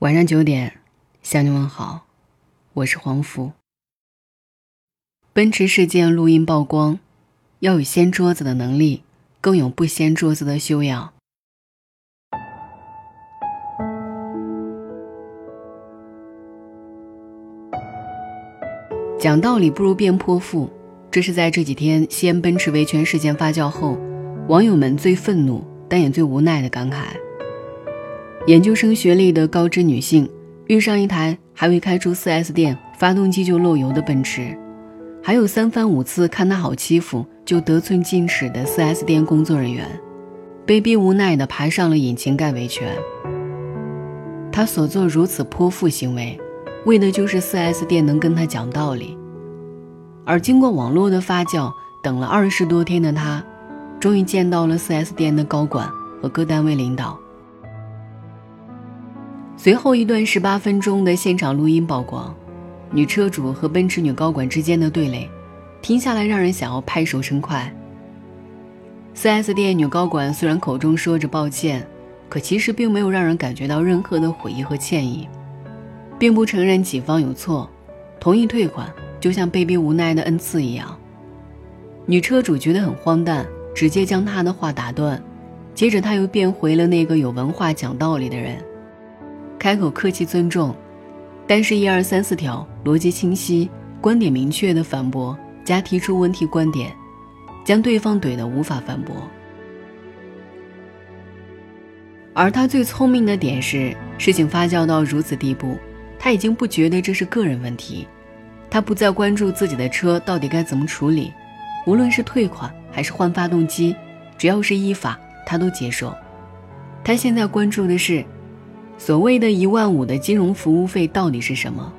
晚上九点，向你问好，我是黄福。奔驰事件录音曝光，要有掀桌子的能力，更有不掀桌子的修养。讲道理不如变泼妇，这是在这几天西安奔驰维权事件发酵后，网友们最愤怒但也最无奈的感慨。研究生学历的高知女性遇上一台还未开出 4S 店发动机就漏油的奔驰，还有三番五次看她好欺负就得寸进尺的 4S 店工作人员，被逼无奈地爬上了引擎盖维权。她所做如此泼妇行为，为的就是 4S 店能跟她讲道理。而经过网络的发酵，等了二十多天的她，终于见到了 4S 店的高管和各单位领导。随后一段十八分钟的现场录音曝光，女车主和奔驰女高管之间的对垒，听下来让人想要拍手称快。4S 店女高管虽然口中说着抱歉，可其实并没有让人感觉到任何的悔意和歉意，并不承认己方有错，同意退款，就像被逼无奈的恩赐一样。女车主觉得很荒诞，直接将他的话打断，接着他又变回了那个有文化讲道理的人。开口客气尊重，但是，一二三四条逻辑清晰、观点明确的反驳加提出问题观点，将对方怼得无法反驳。而他最聪明的点是，事情发酵到如此地步，他已经不觉得这是个人问题，他不再关注自己的车到底该怎么处理，无论是退款还是换发动机，只要是依法，他都接受。他现在关注的是。所谓的一万五的金融服务费到底是什么？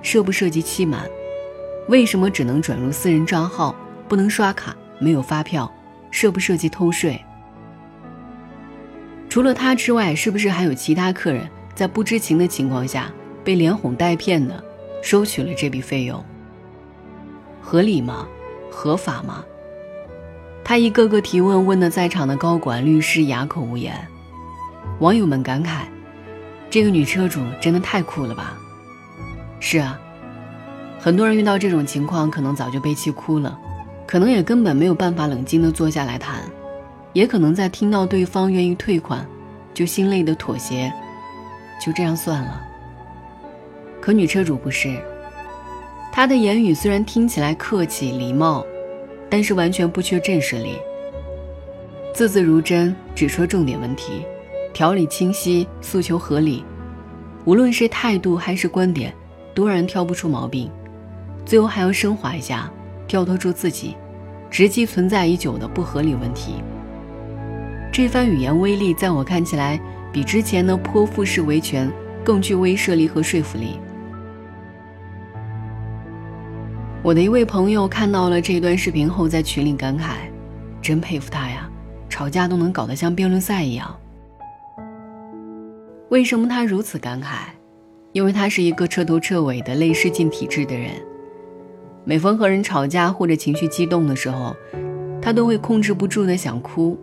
涉不涉及期满？为什么只能转入私人账号，不能刷卡？没有发票？涉不涉及偷税？除了他之外，是不是还有其他客人在不知情的情况下被连哄带骗的收取了这笔费用？合理吗？合法吗？他一个个提问，问的在场的高管、律师哑口无言。网友们感慨。这个女车主真的太酷了吧！是啊，很多人遇到这种情况，可能早就被气哭了，可能也根本没有办法冷静的坐下来谈，也可能在听到对方愿意退款，就心累的妥协，就这样算了。可女车主不是，她的言语虽然听起来客气礼貌，但是完全不缺震慑力，字字如针，只说重点问题。条理清晰，诉求合理，无论是态度还是观点，都让人挑不出毛病。最后还要升华一下，跳脱出自己直击存在已久的不合理问题。这番语言威力，在我看起来，比之前的泼妇式维权更具威慑力和说服力。我的一位朋友看到了这段视频后，在群里感慨：“真佩服他呀，吵架都能搞得像辩论赛一样。”为什么他如此感慨？因为他是一个彻头彻尾的泪失禁体质的人。每逢和人吵架或者情绪激动的时候，他都会控制不住的想哭。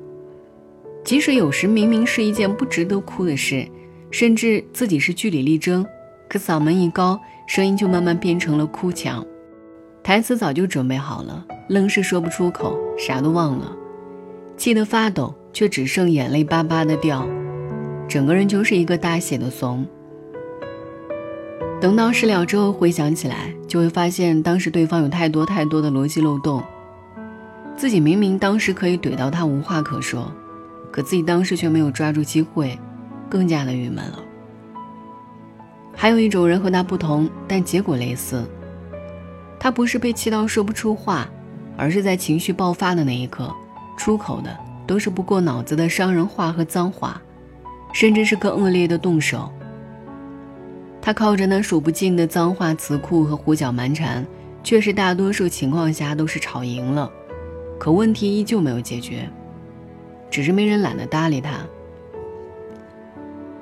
即使有时明明是一件不值得哭的事，甚至自己是据理力争，可嗓门一高，声音就慢慢变成了哭腔。台词早就准备好了，愣是说不出口，啥都忘了，气得发抖，却只剩眼泪巴巴的掉。整个人就是一个大写的怂。等到事了之后回想起来，就会发现当时对方有太多太多的逻辑漏洞。自己明明当时可以怼到他无话可说，可自己当时却没有抓住机会，更加的郁闷了。还有一种人和他不同，但结果类似。他不是被气到说不出话，而是在情绪爆发的那一刻，出口的都是不过脑子的伤人话和脏话。甚至是更恶劣的动手。他靠着那数不尽的脏话、词库和胡搅蛮缠，确实大多数情况下都是吵赢了，可问题依旧没有解决，只是没人懒得搭理他。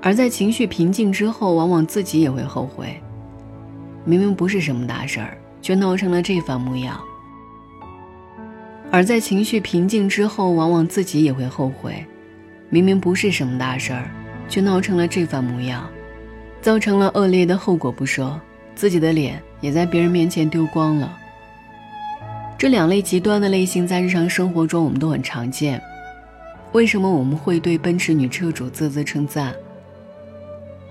而在情绪平静之后，往往自己也会后悔，明明不是什么大事儿，却闹成了这番模样。而在情绪平静之后，往往自己也会后悔，明明不是什么大事儿。却闹成了这番模样。造成了恶劣的后果不说，自己的脸也在别人面前丢光了。这两类极端的类型在日常生活中我们都很常见。为什么我们会对奔驰女车主啧啧称赞？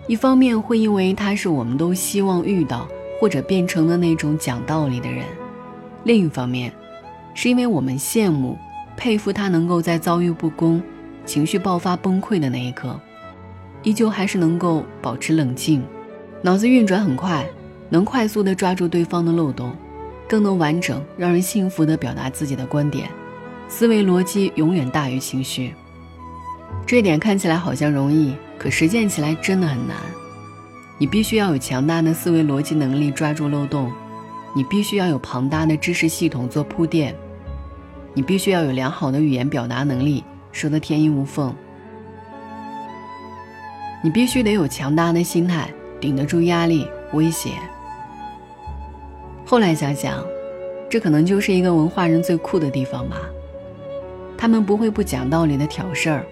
一方面会因为她是我们都希望遇到或者变成的那种讲道理的人；另一方面，是因为我们羡慕、佩服她能够在遭遇不公、情绪爆发崩溃的那一刻，依旧还是能够保持冷静，脑子运转很快，能快速的抓住对方的漏洞，更能完整、让人信服的表达自己的观点。思维逻辑永远大于情绪，这点看起来好像容易，可实践起来真的很难。你必须要有强大的思维逻辑能力抓住漏洞，你必须要有庞大的知识系统做铺垫，你必须要有良好的语言表达能力，说得天衣无缝。你必须得有强大的心态，顶得住压力、威胁。后来想想，这可能就是一个文化人最酷的地方吧。他们不会不讲道理的挑事儿，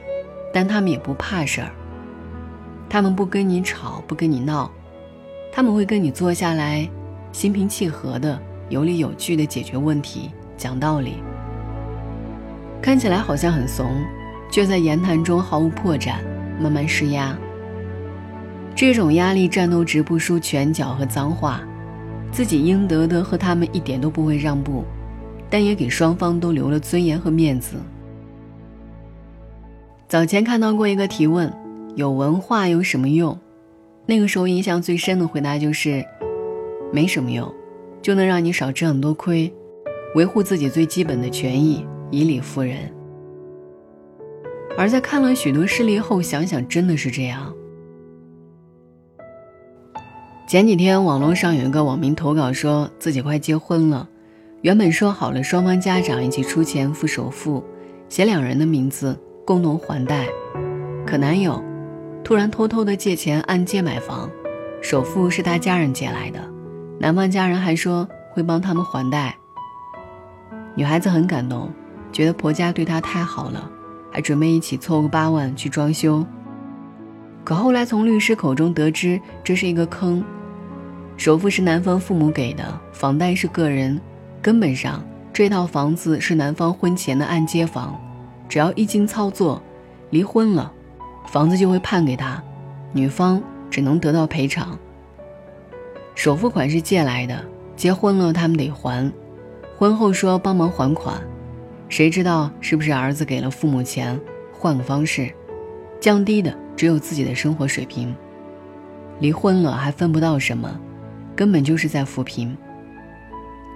但他们也不怕事儿。他们不跟你吵，不跟你闹，他们会跟你坐下来，心平气和的、有理有据的解决问题，讲道理。看起来好像很怂，却在言谈中毫无破绽，慢慢施压。这种压力战斗值不输拳脚和脏话，自己应得的和他们一点都不会让步，但也给双方都留了尊严和面子。早前看到过一个提问：“有文化有什么用？”那个时候印象最深的回答就是：“没什么用，就能让你少吃很多亏，维护自己最基本的权益，以理服人。”而在看了许多事例后，想想真的是这样。前几天网络上有一个网民投稿，说自己快结婚了，原本说好了双方家长一起出钱付首付，写两人的名字。共同还贷，可男友突然偷偷的借钱按揭买房，首付是他家人借来的，男方家人还说会帮他们还贷。女孩子很感动，觉得婆家对她太好了，还准备一起凑个八万去装修。可后来从律师口中得知，这是一个坑，首付是男方父母给的，房贷是个人，根本上这套房子是男方婚前的按揭房。只要一经操作，离婚了，房子就会判给他，女方只能得到赔偿。首付款是借来的，结婚了他们得还，婚后说帮忙还款，谁知道是不是儿子给了父母钱，换个方式，降低的只有自己的生活水平。离婚了还分不到什么，根本就是在扶贫。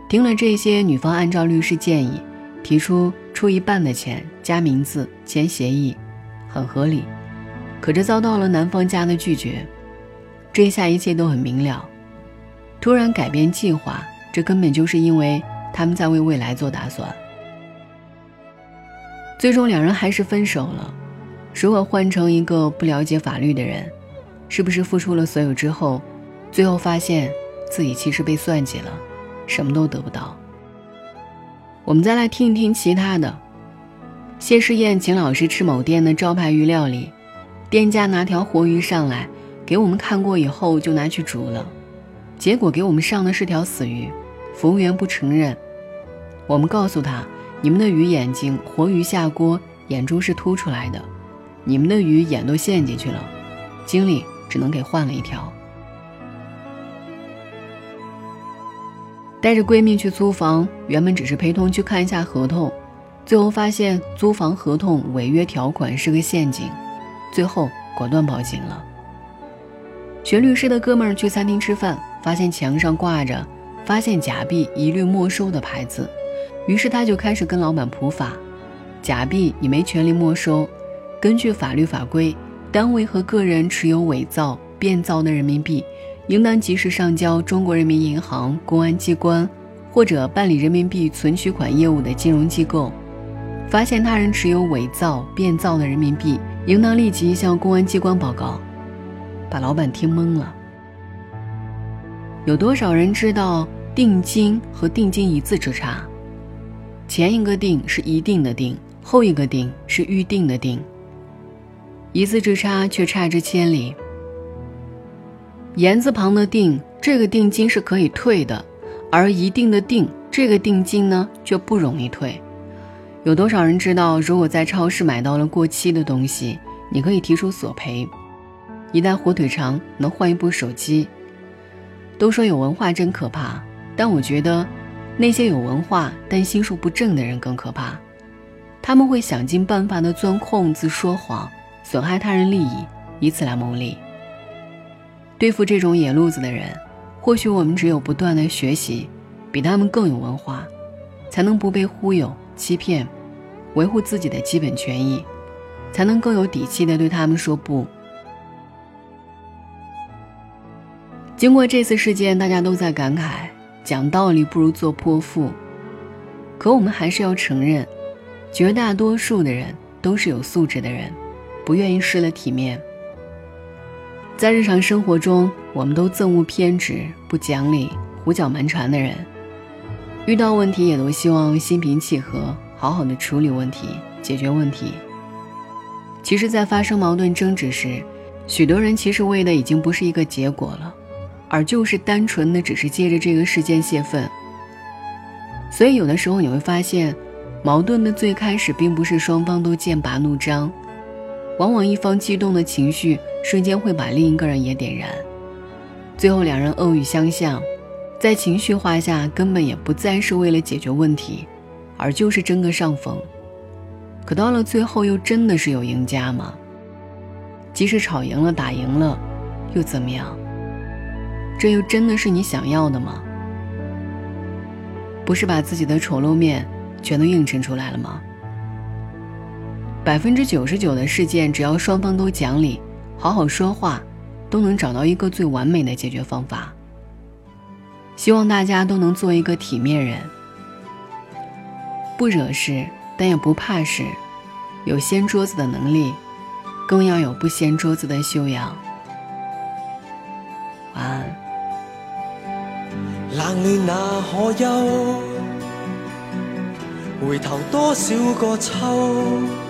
听了这些，女方按照律师建议。提出出一半的钱加名字签协议，很合理，可这遭到了男方家的拒绝。这下一切都很明了，突然改变计划，这根本就是因为他们在为未来做打算。最终两人还是分手了。如果换成一个不了解法律的人，是不是付出了所有之后，最后发现自己其实被算计了，什么都得不到？我们再来听一听其他的。谢师宴请老师吃某店的招牌鱼料理，店家拿条活鱼上来，给我们看过以后就拿去煮了，结果给我们上的是条死鱼，服务员不承认。我们告诉他，你们的鱼眼睛活鱼下锅，眼珠是凸出来的，你们的鱼眼都陷进去了，经理只能给换了一条。带着闺蜜去租房，原本只是陪同去看一下合同，最后发现租房合同违约条款是个陷阱，最后果断报警了。学律师的哥们儿去餐厅吃饭，发现墙上挂着“发现假币一律没收”的牌子，于是他就开始跟老板普法：假币你没权利没收，根据法律法规，单位和个人持有伪造、变造的人民币。应当及时上交中国人民银行、公安机关或者办理人民币存取款业务的金融机构。发现他人持有伪造、变造的人民币，应当立即向公安机关报告。把老板听懵了。有多少人知道定金和定金一字之差？前一个定是一定的定，后一个定是预定的定。一字之差却差之千里。言字旁的定，这个定金是可以退的，而一定的定，这个定金呢却不容易退。有多少人知道，如果在超市买到了过期的东西，你可以提出索赔，一袋火腿肠能换一部手机。都说有文化真可怕，但我觉得，那些有文化但心术不正的人更可怕。他们会想尽办法的钻空子、说谎、损害他人利益，以此来牟利。对付这种野路子的人，或许我们只有不断的学习，比他们更有文化，才能不被忽悠。欺骗，维护自己的基本权益，才能更有底气的对他们说不。经过这次事件，大家都在感慨，讲道理不如做泼妇。可我们还是要承认，绝大多数的人都是有素质的人，不愿意失了体面。在日常生活中，我们都憎恶偏执、不讲理、胡搅蛮缠的人。遇到问题也都希望心平气和，好好的处理问题，解决问题。其实，在发生矛盾争执时，许多人其实为的已经不是一个结果了，而就是单纯的只是借着这个事件泄愤。所以，有的时候你会发现，矛盾的最开始并不是双方都剑拔弩张，往往一方激动的情绪瞬间会把另一个人也点燃，最后两人恶语相向。在情绪化下，根本也不再是为了解决问题，而就是争个上风。可到了最后，又真的是有赢家吗？即使吵赢了、打赢了，又怎么样？这又真的是你想要的吗？不是把自己的丑陋面全都映衬出来了吗？百分之九十九的事件，只要双方都讲理，好好说话，都能找到一个最完美的解决方法。希望大家都能做一个体面人，不惹事，但也不怕事，有掀桌子的能力，更要有不掀桌子的修养。晚安。冷暖那可休？回头多少个秋？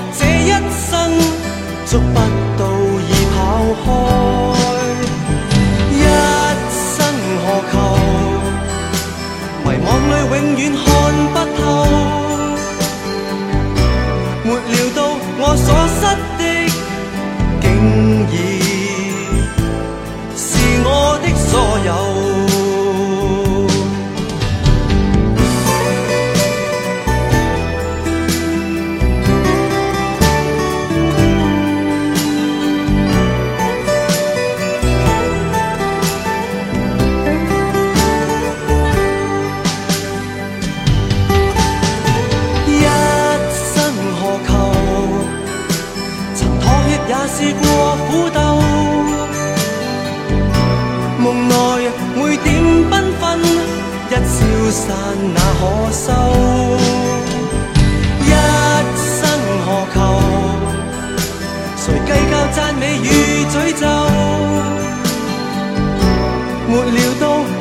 捉不到已跑开。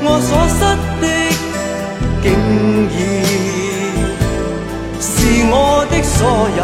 我所失的，竟已是我的所有。